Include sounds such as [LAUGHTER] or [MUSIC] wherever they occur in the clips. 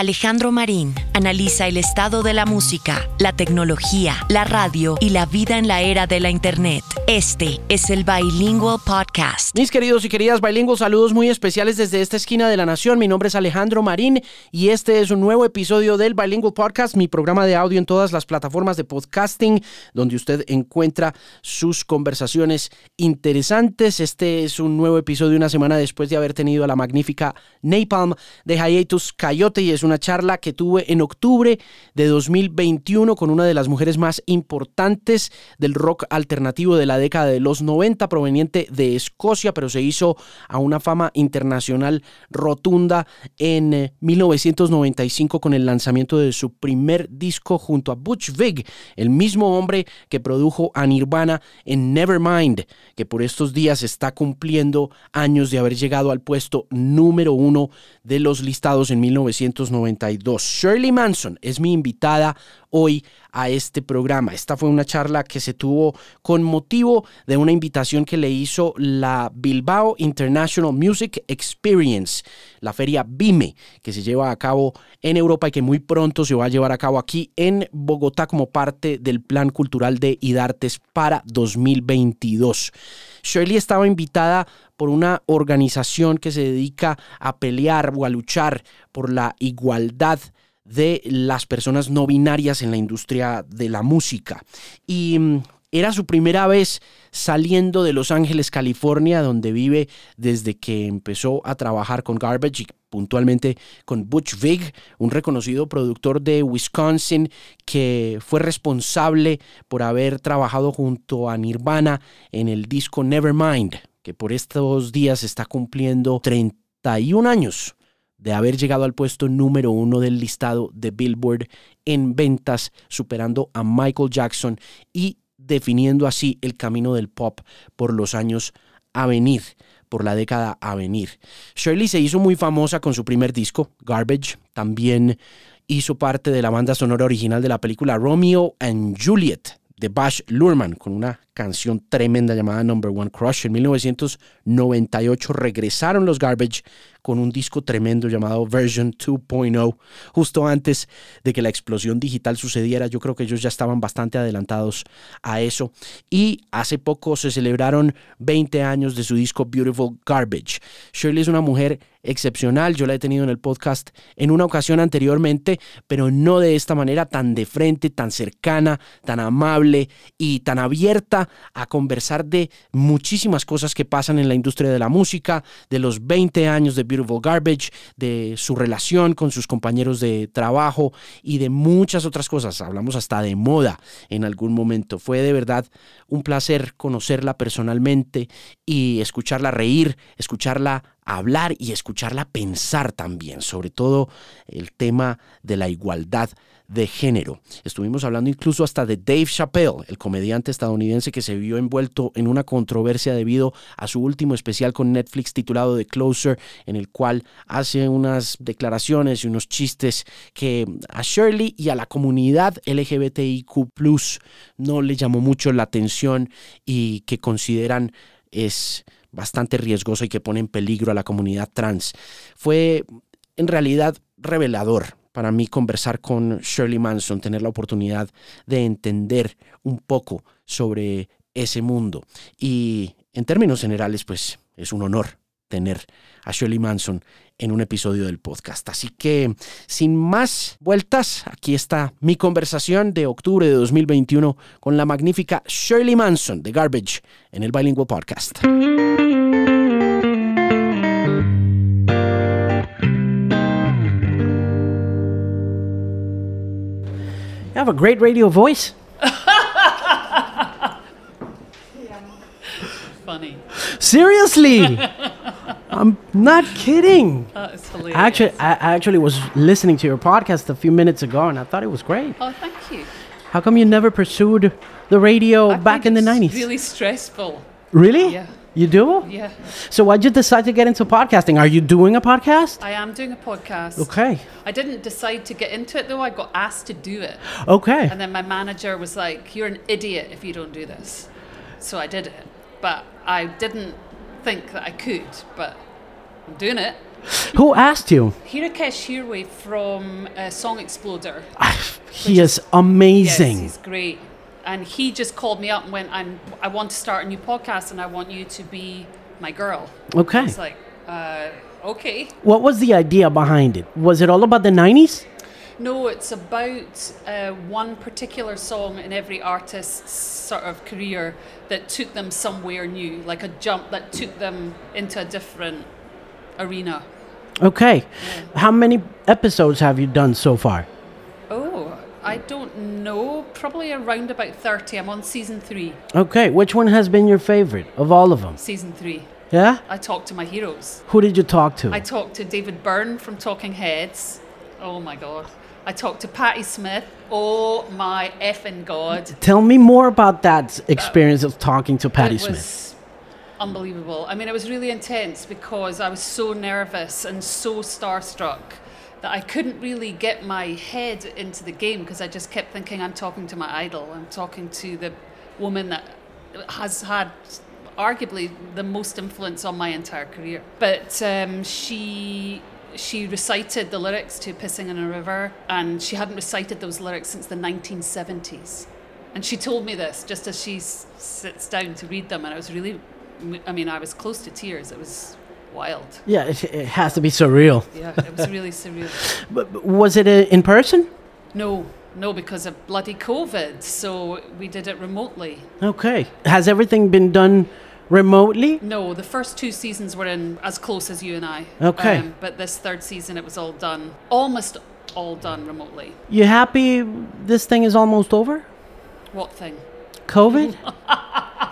Alejandro Marín analiza el estado de la música, la tecnología, la radio y la vida en la era de la Internet. Este es el Bilingual Podcast. Mis queridos y queridas bilingües, saludos muy especiales desde esta esquina de la nación. Mi nombre es Alejandro Marín y este es un nuevo episodio del Bilingual Podcast, mi programa de audio en todas las plataformas de podcasting, donde usted encuentra sus conversaciones interesantes. Este es un nuevo episodio una semana después de haber tenido a la magnífica Napalm de Hiatus Coyote y es una charla que tuve en octubre de 2021 con una de las mujeres más importantes del rock alternativo de la década de los 90, proveniente de Escocia, pero se hizo a una fama internacional rotunda en 1995 eh, con el lanzamiento de su primer disco junto a Butch Vig, el mismo hombre que produjo a Nirvana en Nevermind, que por estos días está cumpliendo años de haber llegado al puesto número uno de los listados en 1995. Shirley Manson es mi invitada hoy a este programa. Esta fue una charla que se tuvo con motivo de una invitación que le hizo la Bilbao International Music Experience, la feria BIME, que se lleva a cabo en Europa y que muy pronto se va a llevar a cabo aquí en Bogotá como parte del Plan Cultural de IDARTES para 2022. Shirley estaba invitada por una organización que se dedica a pelear o a luchar por la igualdad de las personas no binarias en la industria de la música. Y mm, era su primera vez saliendo de Los Ángeles, California, donde vive desde que empezó a trabajar con Garbage y puntualmente con Butch Vig, un reconocido productor de Wisconsin que fue responsable por haber trabajado junto a Nirvana en el disco Nevermind, que por estos días está cumpliendo 31 años de haber llegado al puesto número uno del listado de Billboard en ventas, superando a Michael Jackson y definiendo así el camino del pop por los años a venir, por la década a venir. Shirley se hizo muy famosa con su primer disco, Garbage, también hizo parte de la banda sonora original de la película Romeo and Juliet de Bash Luhrmann, con una canción tremenda llamada Number One Crush. En 1998 regresaron los Garbage con un disco tremendo llamado Version 2.0, justo antes de que la explosión digital sucediera. Yo creo que ellos ya estaban bastante adelantados a eso. Y hace poco se celebraron 20 años de su disco Beautiful Garbage. Shirley es una mujer excepcional. Yo la he tenido en el podcast en una ocasión anteriormente, pero no de esta manera tan de frente, tan cercana, tan amable y tan abierta a conversar de muchísimas cosas que pasan en la industria de la música, de los 20 años de Beautiful Garbage, de su relación con sus compañeros de trabajo y de muchas otras cosas. Hablamos hasta de moda en algún momento. Fue de verdad un placer conocerla personalmente y escucharla reír, escucharla hablar y escucharla pensar también, sobre todo el tema de la igualdad de género. Estuvimos hablando incluso hasta de Dave Chappelle, el comediante estadounidense que se vio envuelto en una controversia debido a su último especial con Netflix titulado The Closer, en el cual hace unas declaraciones y unos chistes que a Shirley y a la comunidad LGBTIQ no le llamó mucho la atención y que consideran es bastante riesgoso y que pone en peligro a la comunidad trans. Fue en realidad revelador para mí conversar con Shirley Manson, tener la oportunidad de entender un poco sobre ese mundo. Y en términos generales, pues es un honor tener a Shirley Manson en un episodio del podcast. Así que, sin más vueltas, aquí está mi conversación de octubre de 2021 con la magnífica Shirley Manson de Garbage en el Bilingual Podcast. You have a great radio voice. [LAUGHS] Funny. Seriously, [LAUGHS] I'm not kidding. Oh, that is hilarious. Actually, I actually was listening to your podcast a few minutes ago, and I thought it was great. oh, thank you. How come you never pursued the radio I back in the '90s? Really stressful. really? Yeah. You do? Yeah. So why'd you decide to get into podcasting? Are you doing a podcast? I am doing a podcast. Okay. I didn't decide to get into it though. I got asked to do it. Okay. And then my manager was like, You're an idiot if you don't do this. So I did it. But I didn't think that I could, but doing it. Who asked you? Hrishikesh Hirway from uh, Song Exploder. He is amazing. Yes, he's great. And he just called me up and went, I'm, I want to start a new podcast and I want you to be my girl. okay. It's like, uh, okay. What was the idea behind it? Was it all about the 90s? No, it's about uh, one particular song in every artist's sort of career that took them somewhere new, like a jump that took them into a different arena. Okay. How many episodes have you done so far? Oh, I don't know. Probably around about 30. I'm on season three. Okay. Which one has been your favorite of all of them? Season three. Yeah? I talked to my heroes. Who did you talk to? I talked to David Byrne from Talking Heads. Oh my God. I talked to Patti Smith. Oh my effing God. Tell me more about that experience of talking to Patti it Smith. Unbelievable. I mean, it was really intense because I was so nervous and so starstruck that I couldn't really get my head into the game because I just kept thinking I'm talking to my idol. I'm talking to the woman that has had arguably the most influence on my entire career. But um, she she recited the lyrics to Pissing in a River, and she hadn't recited those lyrics since the 1970s. And she told me this just as she s- sits down to read them, and I was really, I mean, I was close to tears. It was wild. yeah, it, it has to be surreal. Yeah, it was really surreal. [LAUGHS] But, but was it uh, in person? No, no, because of bloody COVID. So we did it remotely. Okay. Has everything been done remotely? No, the first two seasons were in as close as you and I. Okay. but this third season, it was all done, almost all done remotely. You happy this thing is almost over? What thing? COVID? [LAUGHS]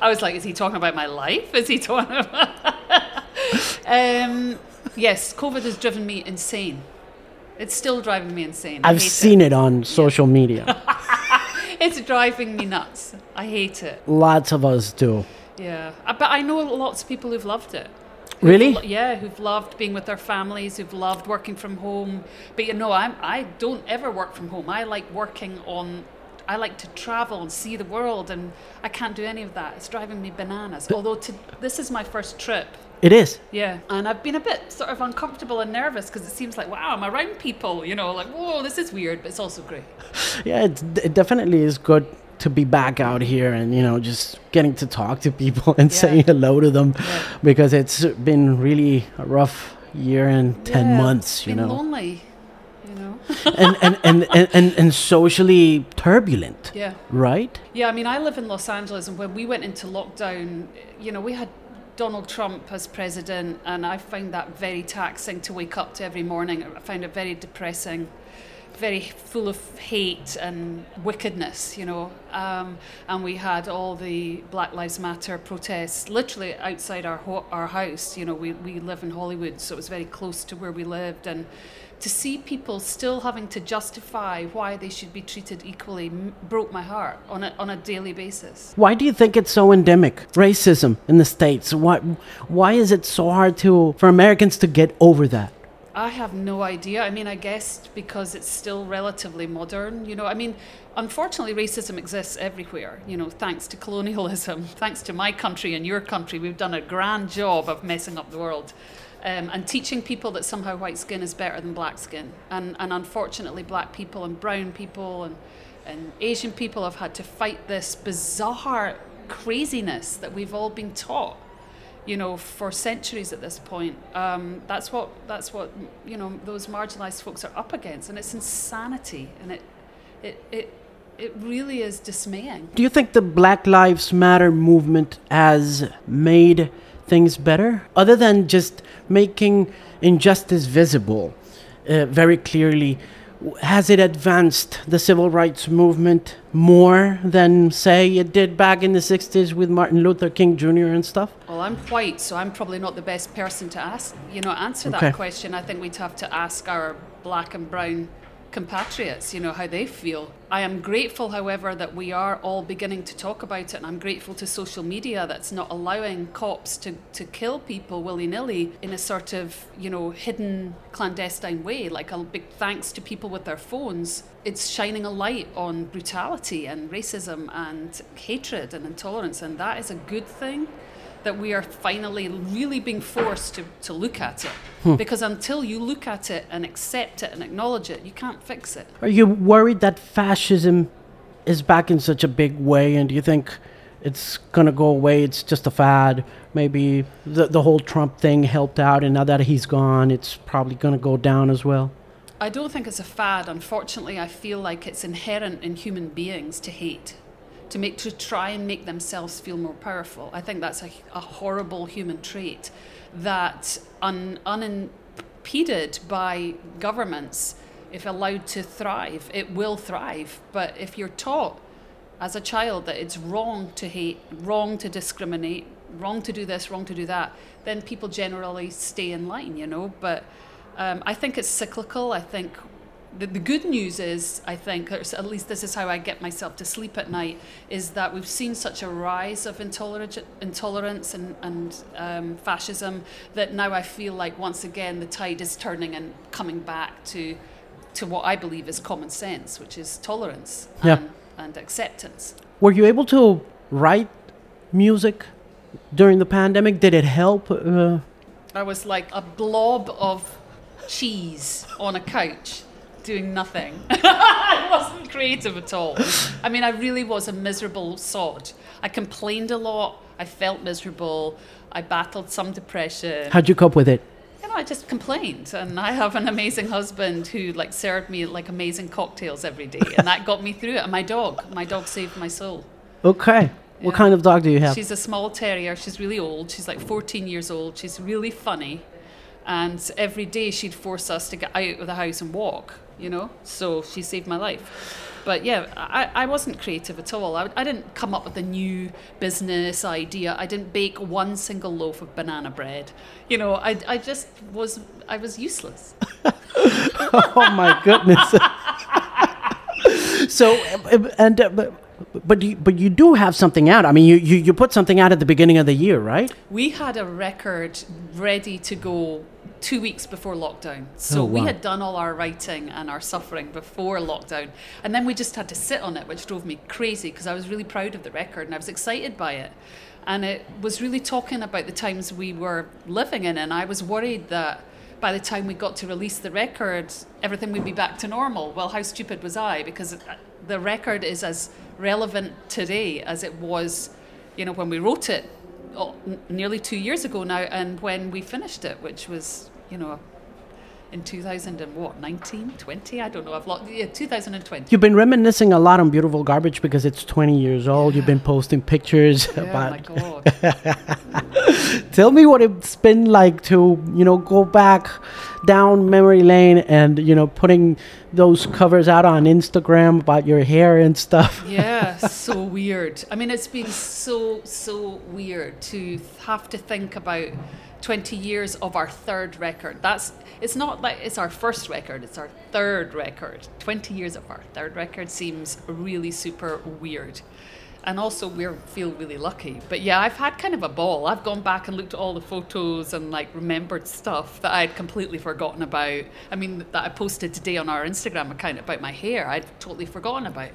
I was like, is he talking about my life? Is he talking about. um, yes, COVID has driven me insane. It's still driving me insane. I I've seen it on social media. [LAUGHS] It's driving me nuts. I hate it. Lots of us do. Yeah. But I know lots of people who've loved it. Who've Really? lo- yeah, who've loved being with their families, who've loved working from home. But you know, I'm, I don't ever work from home. I like working on. I like to travel and see the world, and I can't do any of that. It's driving me bananas. Although to, this is my first trip. It is. Yeah, and I've been a bit sort of uncomfortable and nervous because it seems like, wow, I'm around people, you know, like, whoa, this is weird, but it's also great. [LAUGHS] Yeah, it definitely is good to be back out here and, you know, just getting to talk to people [LAUGHS] and Yeah. saying hello to them Yeah. because it's been really a rough year and 10 Yeah, months, you been know, lonely. [LAUGHS] and, and, and, and, and, socially turbulent, yeah. right? Yeah, I mean, I live in Los Angeles, and when we went into lockdown, you know, we had Donald Trump as president, and I found that very taxing to wake up to every morning. I found it very depressing, very full of hate and wickedness, you know. Um, and we had all the Black Lives Matter protests literally outside our ho- our house. You know, we, we live in Hollywood, so it was very close to where we lived, and to see people still having to justify why they should be treated equally m- broke my heart on a, on a daily basis. Why do you think it's so endemic? Racism in the States. Why, why is it so hard to, for Americans to get over that? I have no idea. I mean, I guess because it's still relatively modern, you know. I mean, unfortunately, racism exists everywhere, you know, thanks to colonialism, [LAUGHS] thanks to my country and your country. We've done a grand job of messing up the world. Um, and teaching people that somehow white skin is better than black skin. And, and unfortunately, black people and brown people and, and Asian people have had to fight this bizarre craziness that we've all been taught you know, for centuries at this point. Um, that's what that's what you know those marginalised folks are up against, and it's insanity, and it it it it really is dismaying. Do you think the Black Lives Matter movement has made things better? Other than just making injustice visible uh, very clearly, has it advanced the civil rights movement more than, say, it did back in the 60s with Martin Luther King Jr. and stuff? Well, I'm white, so I'm probably not the best person to ask, you know, answer Okay. that question. I think we'd have to ask our black and brown compatriots, you know, how they feel. I am grateful, however, that we are all beginning to talk about it, and I'm grateful to social media that's not allowing cops to, to kill people willy nilly in a sort of, you know, hidden, clandestine way. Like a big thanks to people with their phones. It's shining a light on brutality and racism and hatred and intolerance, and that is a good thing that we are finally really being forced to, to look at it. Hmm. Because until you look at it and accept it and acknowledge it, you can't fix it. Are you worried that fascism is back in such a big way, and do you think it's gonna go away? It's just a fad. Maybe the the whole Trump thing helped out, and now that he's gone, it's probably gonna go down as well. I don't think it's a fad. Unfortunately, I feel like it's inherent in human beings to hate, to make to try and make themselves feel more powerful. I think that's a, a horrible human trait that un, unimpeded by governments, if allowed to thrive, it will thrive. But if you're taught as a child that it's wrong to hate, wrong to discriminate, wrong to do this, wrong to do that, then people generally stay in line, you know. But um, I think it's cyclical. I think the, the good news is, I think, or at least this is how I get myself to sleep at night, is that we've seen such a rise of intolerance, intolerance and, and um, fascism that now I feel like once again the tide is turning and coming back to to what I believe is common sense, which is tolerance Yeah. and, and acceptance. Were you able to write music during the pandemic? Did it help? Uh, I was like a blob of cheese on a couch doing nothing. [LAUGHS] I wasn't creative at all. I mean, I really was a miserable sod. I complained a lot. I felt miserable. I battled some depression. how'd you cope with it? You know, I just complained, and I have an amazing husband who like served me like amazing cocktails every day, and that got me through it. And my dog, my dog saved my soul. Okay. What kind of dog do you have? She's a small terrier. She's really old. She's like 14 years old. She's really funny. And every day she'd force us to get out of the house and walk, you know? So she saved my life. But yeah, I, I wasn't creative at all. I, I didn't come up with a new business idea. I didn't bake one single loaf of banana bread. You know, I, I just was, I was useless. [LAUGHS] [LAUGHS] oh my goodness. so, and uh, but but you, but you do have something out. I mean, you, you you put something out at the beginning of the year, right? We had a record ready to go two weeks before lockdown. So Oh, we had done all our writing and our suffering before lockdown. And then we just had to sit on it, which drove me crazy because I was really proud of the record and I was excited by it. And it was really talking about the times we were living in. And I was worried that by the time we got to release the record, everything would be back to normal. Well, how stupid was I? Because uh, the record is as relevant today as it was, you know, when we wrote it oh, nearly two years ago now, and when we finished it, which was, you know, in 2000 and what, 19, 20? I don't know. I've lost, yeah, 2020. You've been reminiscing a lot on Beautiful Garbage because it's 20 years old. You've been posting pictures [LAUGHS] Oh my about. God. [LAUGHS] Tell me what it's been like to, you know, go back down memory lane and, you know, putting those covers out on Instagram about your hair and stuff. yeah, [LAUGHS] so weird. I mean, it's been so, so weird to have to think about 20 years of our third record. That's it's not like it's our first record, it's our third record. 20 years of our third record seems really super weird. And also we feel really lucky. But yeah, I've had kind of a ball. I've gone back and looked at all the photos and like remembered stuff that I'd completely forgotten about. I mean that I posted today on our Instagram account about my hair. I'd totally forgotten about.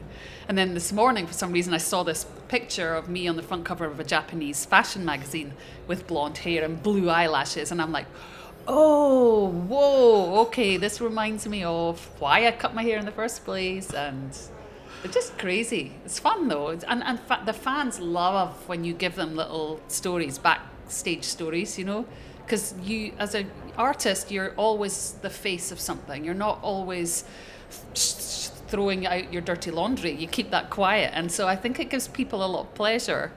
And then this morning for some reason I saw this picture of me on the front cover of a Japanese fashion magazine with blonde hair and blue eyelashes and I'm like oh, whoa, okay, this reminds me of why I cut my hair in the first place. And they're just crazy. It's fun though. And, and fa- the fans love when you give them little stories, backstage stories, you know? Because you, as an artist, you're always the face of something. You're not always throwing out your dirty laundry. You keep that quiet. And so I think it gives people a lot of pleasure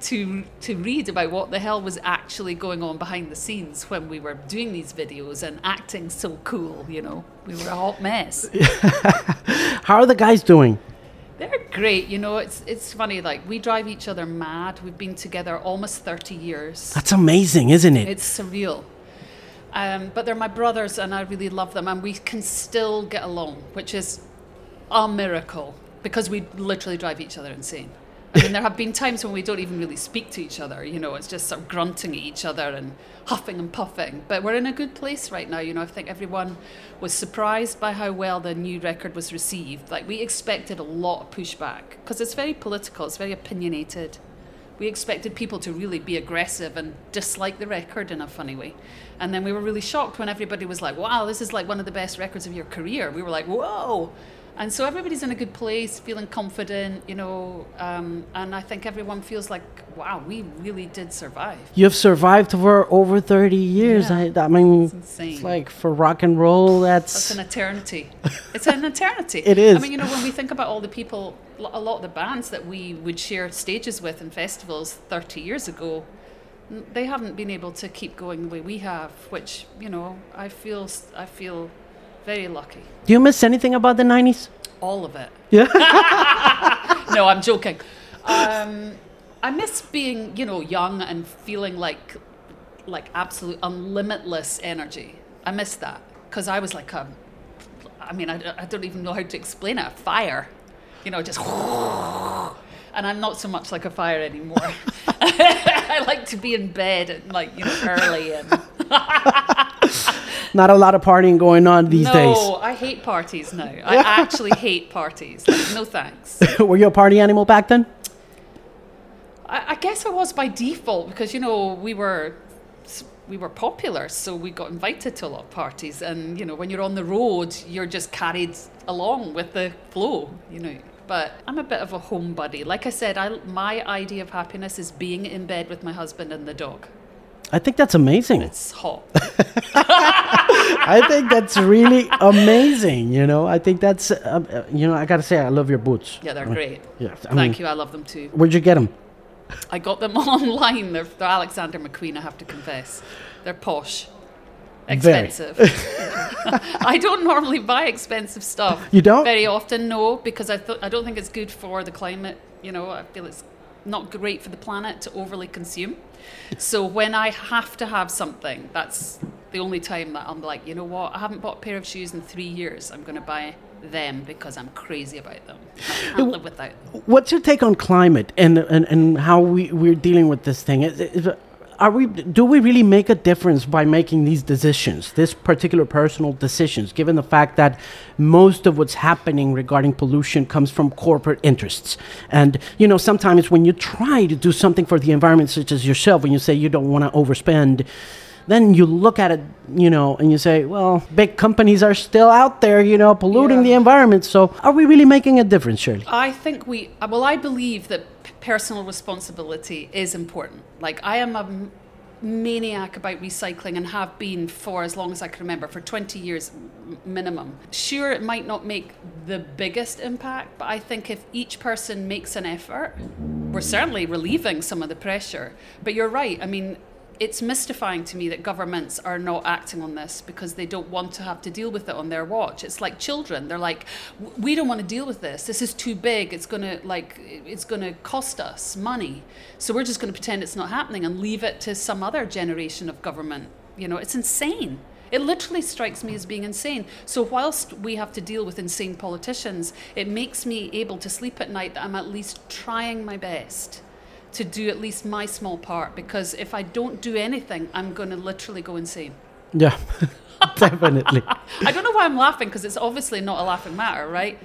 to to read about what the hell was actually going on behind the scenes when we were doing these videos and acting so cool, you know. We were a hot mess. [LAUGHS] How are the guys doing? They're great, you know. It's it's funny like we drive each other mad. We've been together almost 30 years. That's amazing, isn't it? It's surreal. Um, but they're my brothers and I really love them and we can still get along, which is a miracle because we literally drive each other insane. I mean, there have been times when we don't even really speak to each other, you know, it's just sort of grunting at each other and huffing and puffing. But we're in a good place right now, you know. I think everyone was surprised by how well the new record was received. Like, we expected a lot of pushback because it's very political, it's very opinionated. we expected people to really be aggressive and dislike the record in a funny way. And then we were really shocked when everybody was like, wow, this is like one of the best records of your career. We were like, whoa. And so everybody's in a good place, feeling confident, you know, um, and I think everyone feels like, wow, we really did survive. You've survived for over 30 years. Yeah. I, I mean, It's like for rock and roll, That's that's. an eternity. It's an eternity. [LAUGHS] It is. I mean, you know, when we think about all the people, a lot of the bands that we would share stages with in festivals 30 years ago, they haven't been able to keep going the way we have, which, you know, I feel, I feel very lucky. Do you miss anything about the 90s? All of it. Yeah. [LAUGHS] no, I'm joking. Um, I miss being, you know, young and feeling like, like absolute unlimitless energy. I miss that because I was like a, I mean, I, I don't even know how to explain it. A fire, you know, just. [LAUGHS] And I'm not so much like a fire anymore. [LAUGHS] I like to be in bed and like you know early and Not a lot of partying going on these days. no, I hate parties now. [LAUGHS] I actually hate parties. Like, no thanks. [LAUGHS] Were you a party animal back then? I, I guess I was by default because you know we were we were popular, so we got invited to a lot of parties. And you know, when you're on the road, you're just carried along with the flow. You know, but I'm a bit of a homebody. Like I said, I my idea of happiness is being in bed with my husband and the dog. I think that's amazing. It's hot. [LAUGHS] [LAUGHS] I think that's really amazing. You know, I think that's, um, uh, you know, I gotta say, I love your boots. Yeah, they're great. Yeah, I Thank mean, you. I love them too. Where'd you get them? I got them [LAUGHS] online. They're, they're Alexander McQueen, I have to confess. They're posh. Expensive. I don't normally buy expensive stuff. You don't? Very often, no, because I, th- I don't think it's good for the climate. You know, I feel it's not great for the planet to overly consume. So when I have to have something, that's the only time that I'm like, you know what, I haven't bought a pair of shoes in three years. I'm going to buy them because I'm crazy about them. I can't live without them. What's your take on climate and and, and how we we're dealing with this thing? Is, is, are we do we really make a difference by making these decisions, this particular personal decisions, given the fact that most of what's happening regarding pollution comes from corporate interests? And you know, sometimes when you try to do something for the environment, such as yourself, when you say you don't want to overspend. Then you look at it, you know, and you say, "Well, big companies are still out there, you know, polluting Yeah. the environment. So, are we really making a difference, Shirley?" I think we, well, I believe that personal responsibility is important. Like, I am a maniac about recycling and have been for as long as I can remember, for 20 years minimum. Sure, it might not make the biggest impact, but I think if each person makes an effort, we're certainly relieving some of the pressure. But you're right. I mean, it's mystifying to me that governments are not acting on this because they don't want to have to deal with it on their watch. It's like children. They're like, we don't want to deal with this. This is too big. It's gonna like it's gonna cost us money. So we're just gonna pretend it's not happening and leave it to some other generation of government. You know, it's insane. It literally strikes me as being insane. So, whilst we have to deal with insane politicians, it makes me able to sleep at night that I'm at least trying my best to do at least my small part because if I don't do anything, I'm going to literally go insane. Yeah, [LAUGHS] definitely. [LAUGHS] I don't know why I'm laughing because it's obviously not a laughing matter, right?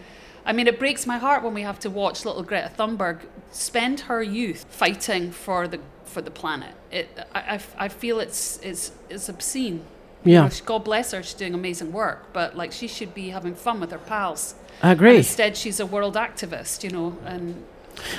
I mean, it breaks my heart when we have to watch little Greta Thunberg spend her youth fighting for the for the planet. It, I, I, I feel it's it's it's obscene. You Yeah. know, God bless her, she's doing amazing work, but like she should be having fun with her pals. I And agree. instead, she's a world activist, you know, and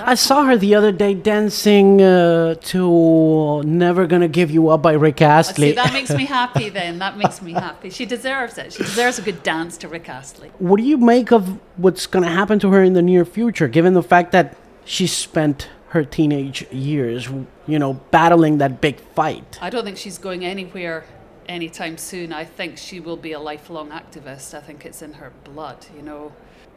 I saw her the other day dancing uh, to "Never Gonna Give You Up" by Rick See, Astley. that makes me happy then. That makes me happy. She deserves it. She deserves a good dance to Rick Astley. what do you make of what's gonna happen to her in the near future, given the fact that she spent her teenage years, you know, battling that big fight? I don't think she's going anywhere anytime soon. I think she will be a lifelong activist. I think it's in her blood, you know.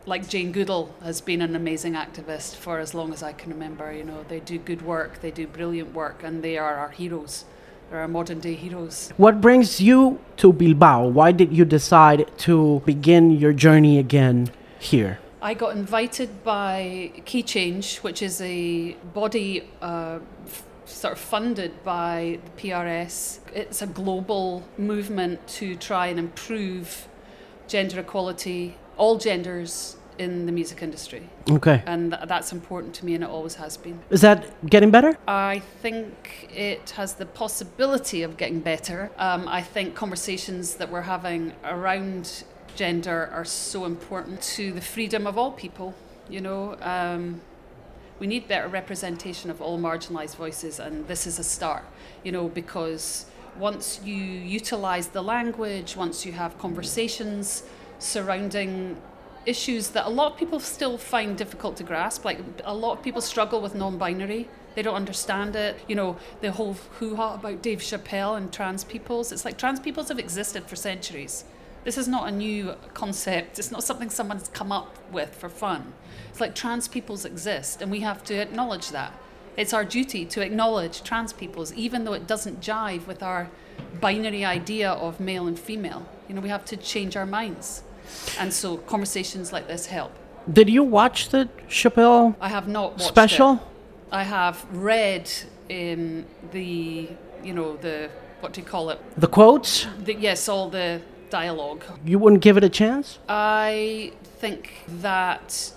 Like Jane Goodall has been an amazing activist for as long as I can remember. You know, they do good work, they do brilliant work, and they are our heroes. They're our modern day heroes. What brings you to Bilbao? Why did you decide to begin your journey again here? I got invited by Keychange, which is a body uh, f- sort of funded by the PRS. It's a global movement to try and improve gender equality, all genders in the music industry. Okay. And th- that's important to me, and it always has been. Is that getting better? I think it has the possibility of getting better. Um, I think conversations that we're having around gender are so important to the freedom of all people. You know, um, we need better representation of all marginalized voices, and this is a start, you know, because once you utilize the language, once you have conversations surrounding issues that a lot of people still find difficult to grasp, like a lot of people struggle with non binary. They don't understand it. You know, the whole hoo ha about Dave Chappelle and trans peoples. It's like trans peoples have existed for centuries. This is not a new concept. It's not something someone's come up with for fun. It's like trans peoples exist, and we have to acknowledge that. It's our duty to acknowledge trans peoples, even though it doesn't jive with our binary idea of male and female. You know, we have to change our minds. And so conversations like this help. Did you watch the Chappelle I have not watched special? It. I have read um, the, you know, the, what do you call it? The quotes? The, yes, all the dialogue. You wouldn't give it a chance? I think that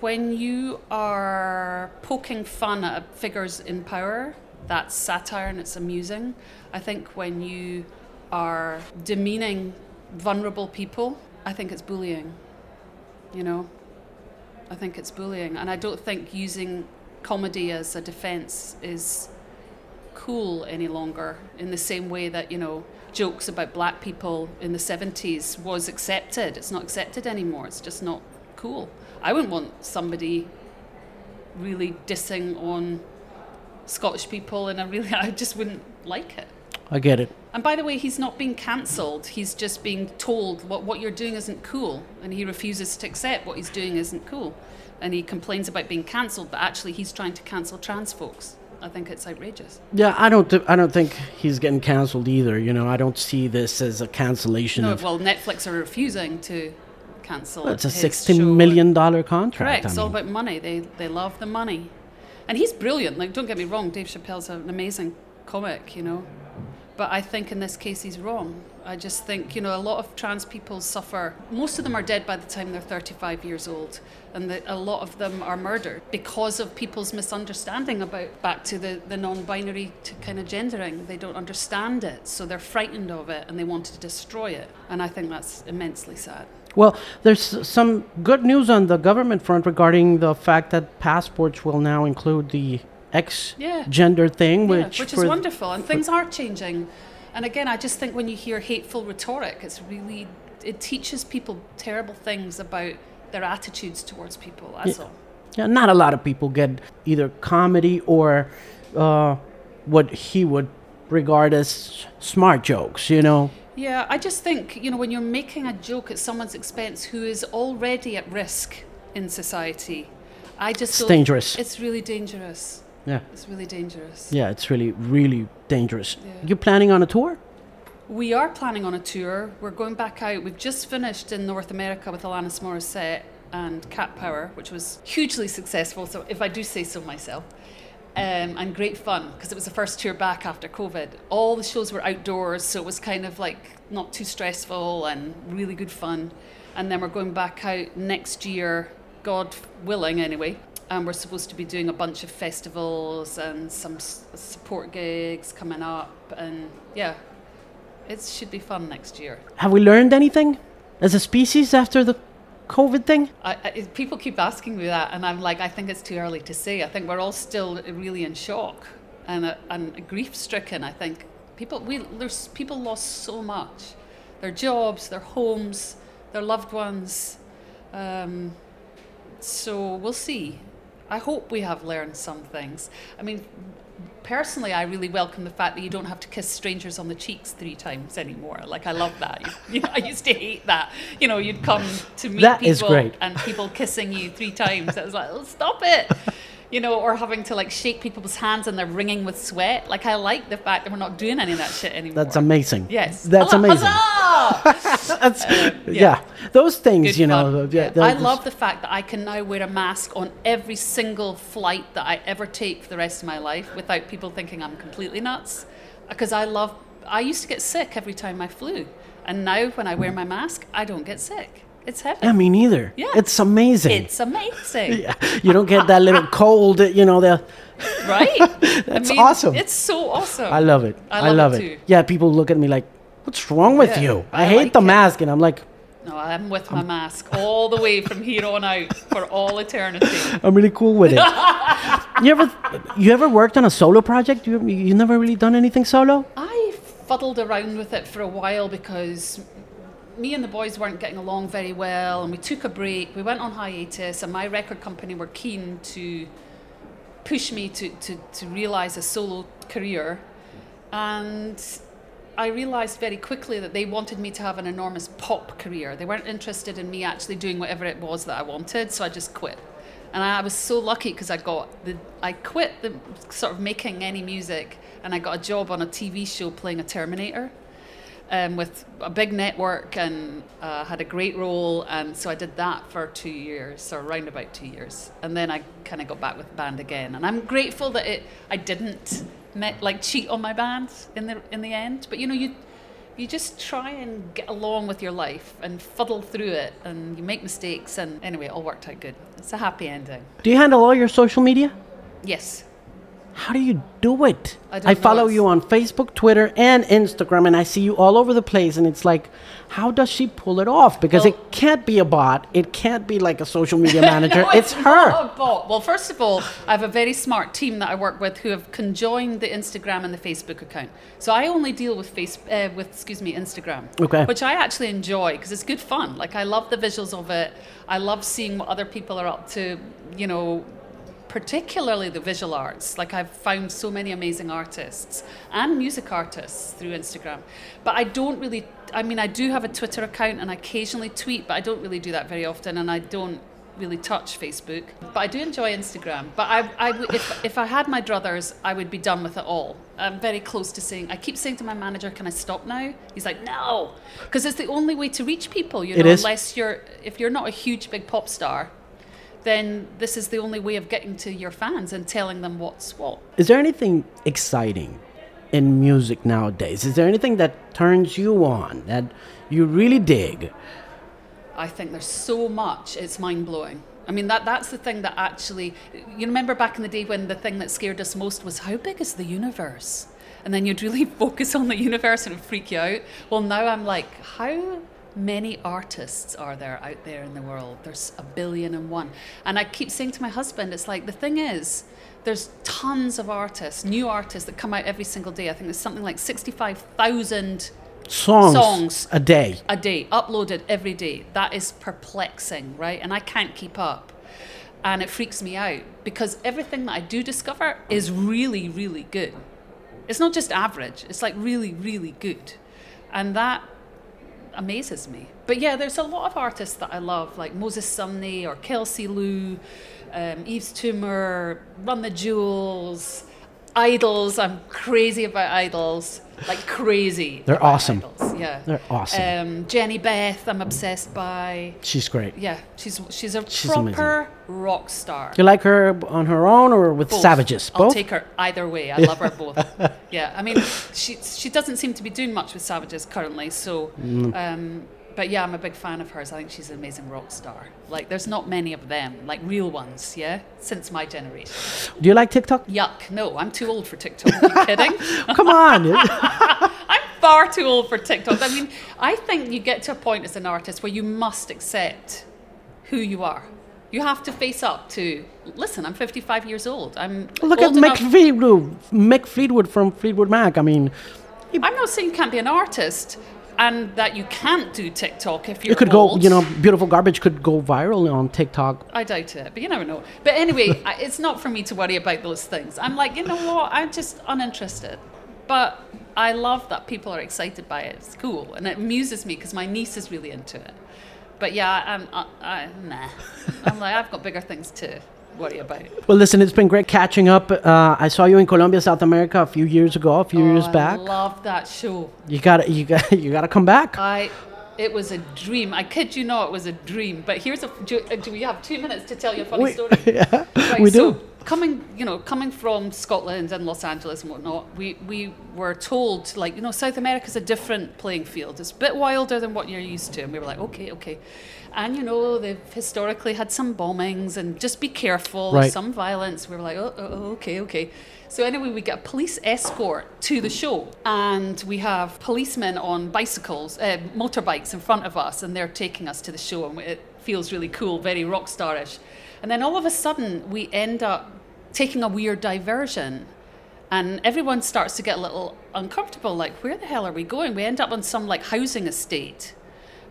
when you are poking fun at figures in power, that's satire and it's amusing. I think when you are demeaning vulnerable people, I think it's bullying. You know? I think it's bullying. And I don't think using comedy as a defense is cool any longer in the same way that, you know, jokes about black people in the 70s was accepted. It's not accepted anymore. It's just not cool. I wouldn't want somebody really dissing on Scottish people, and I really, [LAUGHS] I just wouldn't like it. I get it. And by the way, he's not being cancelled. He's just being told what, what you're doing isn't cool, and he refuses to accept what he's doing isn't cool. And he complains about being cancelled, but actually, he's trying to cancel trans folks. I think it's outrageous. Yeah, I don't. Th- I don't think he's getting canceled either. You know, I don't see this as a cancellation. No, of, well, Netflix are refusing to cancel. it's a sixty show. million dollar contract. Correct. I It's all about money. They they love the money, and he's brilliant. Like, don't get me wrong, Dave Chappelle's an amazing comic, you know. But I think in this case he's wrong. I just think you know a lot of trans people suffer. Most of them are dead by the time they're 35 years old, and the, a lot of them are murdered because of people's misunderstanding about back to the, the non-binary to kind of gendering. They don't understand it, so they're frightened of it and they want to destroy it. And I think that's immensely sad. Well, there's some good news on the government front regarding the fact that passports will now include the X Yeah. gender thing, Yeah, which, which is wonderful, and things are changing. And again, I just think when you hear hateful rhetoric, it's really it teaches people terrible things about their attitudes towards people. That's all. Yeah, not a lot of people get either comedy or uh, what he would regard as smart jokes. You know, Yeah, I just think you know when you're making a joke at someone's expense who is already at risk in society, I just it's dangerous. It's really dangerous. Yeah, It's really dangerous. yeah, it's really, really dangerous. Yeah. You planning on a tour? We are planning on a tour. We're going back out. We've just finished in North America with Alanis Morissette and Cat Power, which was hugely successful. So, if I do say so myself, um, and great fun because it was the first tour back after COVID. All the shows were outdoors, so it was kind of like not too stressful and really good fun. And then we're going back out next year, God willing, anyway. And we're supposed to be doing a bunch of festivals and some s- support gigs coming up. And yeah, it should be fun next year. Have we learned anything as a species after the COVID thing? I, I, people keep asking me that, and I'm like, I think it's too early to say. I think we're all still really in shock and, uh, and grief stricken. I think people we there's people lost so much, their jobs, their homes, their loved ones. Um, so we'll see. I hope we have learned some things. I mean, personally, I really welcome the fact that you don't have to kiss strangers on the cheeks three times anymore. Like I love that. You know, I used to hate that. You know, you'd come to meet That people is great. and people kissing you three times. I was like, oh, stop it. [LAUGHS] You know, or having to like shake people's hands and they're wringing with sweat. Like I like the fact that we're not doing any of that shit anymore. That's amazing. Yes. That's amazing. [LAUGHS] That's, uh, yeah. yeah. those things, Good you know. fun. Yeah. I love the fact that I can now wear a mask on every single flight that I ever take for the rest of my life without people thinking I'm completely nuts. Because I love, I used to get sick every time I flew. And now when I wear my mask, I don't get sick. It's heaven. Yeah, me neither. Yeah. It's amazing. It's amazing, [LAUGHS] yeah. You don't get that little [LAUGHS] cold, you know, the right? [LAUGHS] That's I mean, awesome. It's so awesome. I love it. I love it it. too. Yeah, people look at me like, "What's wrong with Yeah, you?" I, I hate like the it. mask, and I'm like, No, I'm with my mask all the way from here on out for all eternity. I'm really cool with it. you ever, you ever worked on a solo project? You, you never really done anything solo? I fuddled around with it for a while because me and the boys weren't getting along very well, and we took a break. We went on hiatus, and my record company were keen to push me to, to, to realize a solo career. And I realized very quickly that they wanted me to have an enormous pop career. They weren't interested in me actually doing whatever it was that I wanted, so I just quit. And I was so lucky because I got the I quit the sort of making any music, and I got a job on a TV show playing a Terminator. Um, with a big network and uh, had a great role, and so I did that for two years, or around about two years, and then I kind of got back with the band again. And I'm grateful that it I didn't met, like cheat on my band in the in the end. But you know you you just try and get along with your life and fuddle through it, and you make mistakes, and anyway, it all worked out good. It's a happy ending. Do you handle all your social media? Yes. How do you do it? I don't follow you on Facebook, Twitter, and Instagram, and I see you all over the place. And it's like, how does she pull it off? Because Well- it can't be a bot. It can't be like a social media [LAUGHS] manager. No, it's, her. not bot. Well, first of all, I have a very smart team that I work with who have conjoined the Instagram and the Facebook account. So I only deal with face uh, with excuse me Instagram, Okay. which I actually enjoy because it's good fun. Like I love the visuals of it. I love seeing what other people are up to. You know. Particularly the visual arts. Like, I've found so many amazing artists and music artists through Instagram. But I don't really, I mean, I do have a Twitter account and I occasionally tweet, but I don't really do that very often. And I don't really touch Facebook, but I do enjoy Instagram. But I, I if, if I had my druthers, I would be done with it all. I'm very close to saying, I keep saying to my manager, can I stop now? He's like, no, because it's the only way to reach people, you know, unless you're, if you're not a huge big pop star, then this is the only way of getting to your fans and telling them what's what. Is there anything exciting in music nowadays? Is there anything that turns you on that you really dig? I think there's so much, it's mind blowing. I mean, that, that's the thing that actually, you remember back in the day when the thing that scared us most was how big is the universe? And then you'd really [LAUGHS] focus on the universe and it would freak you out. Well, now I'm like, how many artists are there out there in the world? There's a billion and one. And I keep saying to my husband, it's like, the thing is, there's tons of artists, new artists that come out every single day. I think there's something like 65,000 Songs, Songs. a day. a day, uploaded every day. That is perplexing, right? And I can't keep up. And it freaks me out because everything that I do discover is really, really good. It's not just average, it's like really, really good. And that amazes me. But yeah, there's a lot of artists that I love, like Moses Sumney or Kelsey Lu, um, Yves Tumor, Run the Jewels, IDLES. I'm crazy about IDLES, like crazy. They're awesome. IDLES, Yeah, They're awesome. Um, Jehnny Beth, I'm obsessed by. She's great. Yeah, she's she's a She's proper rock star. You like her on her own or with Both. Savages? I'll Both? take her either way. I [LAUGHS] love her both. yeah, I mean, she she doesn't seem to be doing much with Savages currently. So, Mm. um, but yeah, I'm a big fan of hers. I think she's an amazing rock star. Like, there's not many of them, like real ones. Yeah, since my generation. Do you like TikTok? Yuck! No, I'm too old for TikTok. Are you [LAUGHS] kidding? Come on. [LAUGHS] [LAUGHS] I'm far too old for TikTok. I mean, I think you get to a point as an artist where you must accept who you are. You have to face up to. Listen, I'm 55 years old. I'm Look at old Mick enough- Fleetwood, Mick Fleetwood from Fleetwood Mac. I mean, I'm not saying you can't be an artist and that you can't do TikTok if you're you could old. go, you know, Beautiful Garbage could go viral on TikTok. I doubt it, but you never know. But anyway, [LAUGHS] I- it's not for me to worry about those things. I'm like, you know what? I'm just uninterested. But I love that people are excited by it. It's cool, and it amuses me because my niece is really into it. But yeah, I'm, I, I, nah. [LAUGHS] I'm like, I've got bigger things to worry about. Well, listen, it's been great catching up. Uh, I saw you in Colombia, South America, a few years ago, a few years Oh, back. I love that show. You got you got [LAUGHS] you got to come back. I, it was a dream. I kid you not, it was a dream. But here's a. Do, uh, do we have two minutes to tell you a funny We- story? [LAUGHS] yeah, Right, we so do. Coming, you know, coming from Scotland and Los Angeles and whatnot, we, we were told, like, you know, South America's a different playing field. It's a bit wilder than what you're used to. And we were like, okay, okay. And, you know, they've historically had some bombings and just be careful, Right. some violence. We were like, oh, oh, oh, okay, okay. So anyway, we get a police escort to the show, and we have policemen on bicycles, uh, motorbikes in front of us, and they're taking us to the show, and it feels really cool, very rock starish. And then all of a sudden, we end up taking a weird diversion, and everyone starts to get a little uncomfortable. Like, where the hell are we going? We end up on some like housing estate.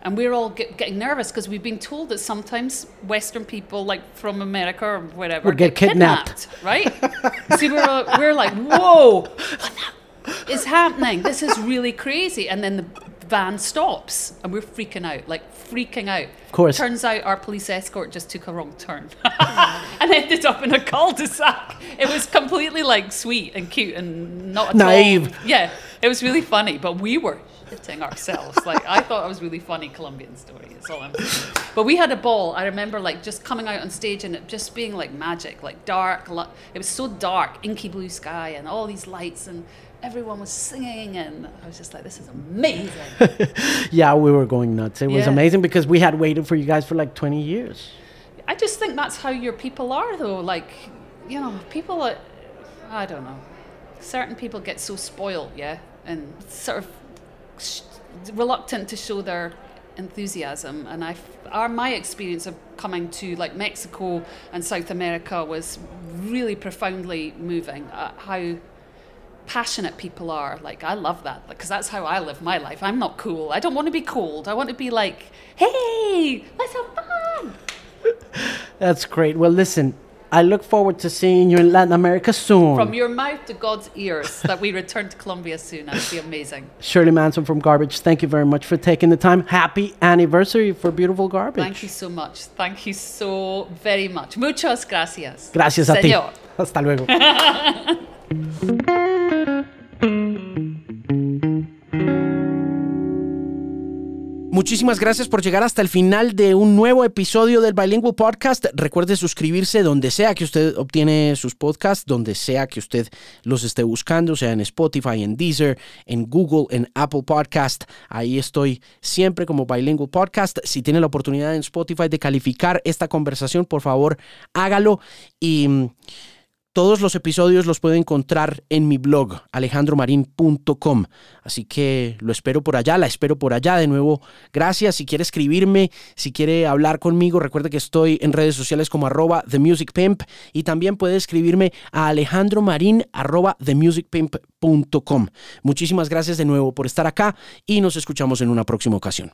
And we're all get, getting nervous because we've been told that sometimes Western people, like from America or whatever, Would get kidnapped. right? See, we're, we're like, whoa, what is happening? This is really crazy. And then the van stops and we're freaking out, like freaking out. Of course. Turns out our police escort just took a wrong turn [LAUGHS] and ended up in a cul-de-sac. It was completely like sweet and cute and not Naive. all. Yeah, it was really funny, but we were shitting ourselves. Like I thought it was really funny Colombian story. Is all I'm saying. But we had a ball. I remember like just coming out on stage and it just being like magic, like dark. It was so dark, inky blue sky, and all these lights, and everyone was singing, and I was just like, this is [LAUGHS] amazing. Yeah, we were going nuts. It was amazing because we had waited for you guys for like 20 years. I just think that's how your people are, though. Like, you know, people are, I don't know. Certain people get so spoiled, yeah, and sort of sh- reluctant to show their enthusiasm. And I, our, my experience of coming to like Mexico and South America was really profoundly moving. Uh, how passionate people are. Like, I love that because that's how I live my life. I'm not cool. I don't want to be cold. I want to be like, hey, let's have fun. [LAUGHS] That's great. Well, listen, I look forward to seeing you in Latin America soon. From your mouth to God's ears [LAUGHS] that we return to Colombia soon. That would be amazing. Shirley Manson from Garbage, thank you very much for taking the time. Happy anniversary for Beautiful Garbage. Thank you so much. Thank you so very much. Muchas gracias. Gracias a Señor. ti. Hasta luego. [LAUGHS] Muchísimas gracias por llegar hasta el final de un nuevo episodio del Bilingual Podcast. Recuerde suscribirse donde sea que usted obtiene sus podcasts, donde sea que usted los esté buscando, sea en Spotify, en Deezer, en Google, en Apple Podcast. Ahí estoy siempre como Bilingual Podcast. Si tiene la oportunidad en Spotify de calificar esta conversación, por favor, hágalo y... todos los episodios los puede encontrar en mi blog, alejandromarin.com. Así que lo espero por allá, la espero por allá. De nuevo, gracias. Si quiere escribirme, si quiere hablar conmigo, recuerde que estoy en redes sociales como arroba TheMusicPimp y también puede escribirme a alejandromarin arroba. Muchísimas gracias de nuevo por estar acá y nos escuchamos en una próxima ocasión.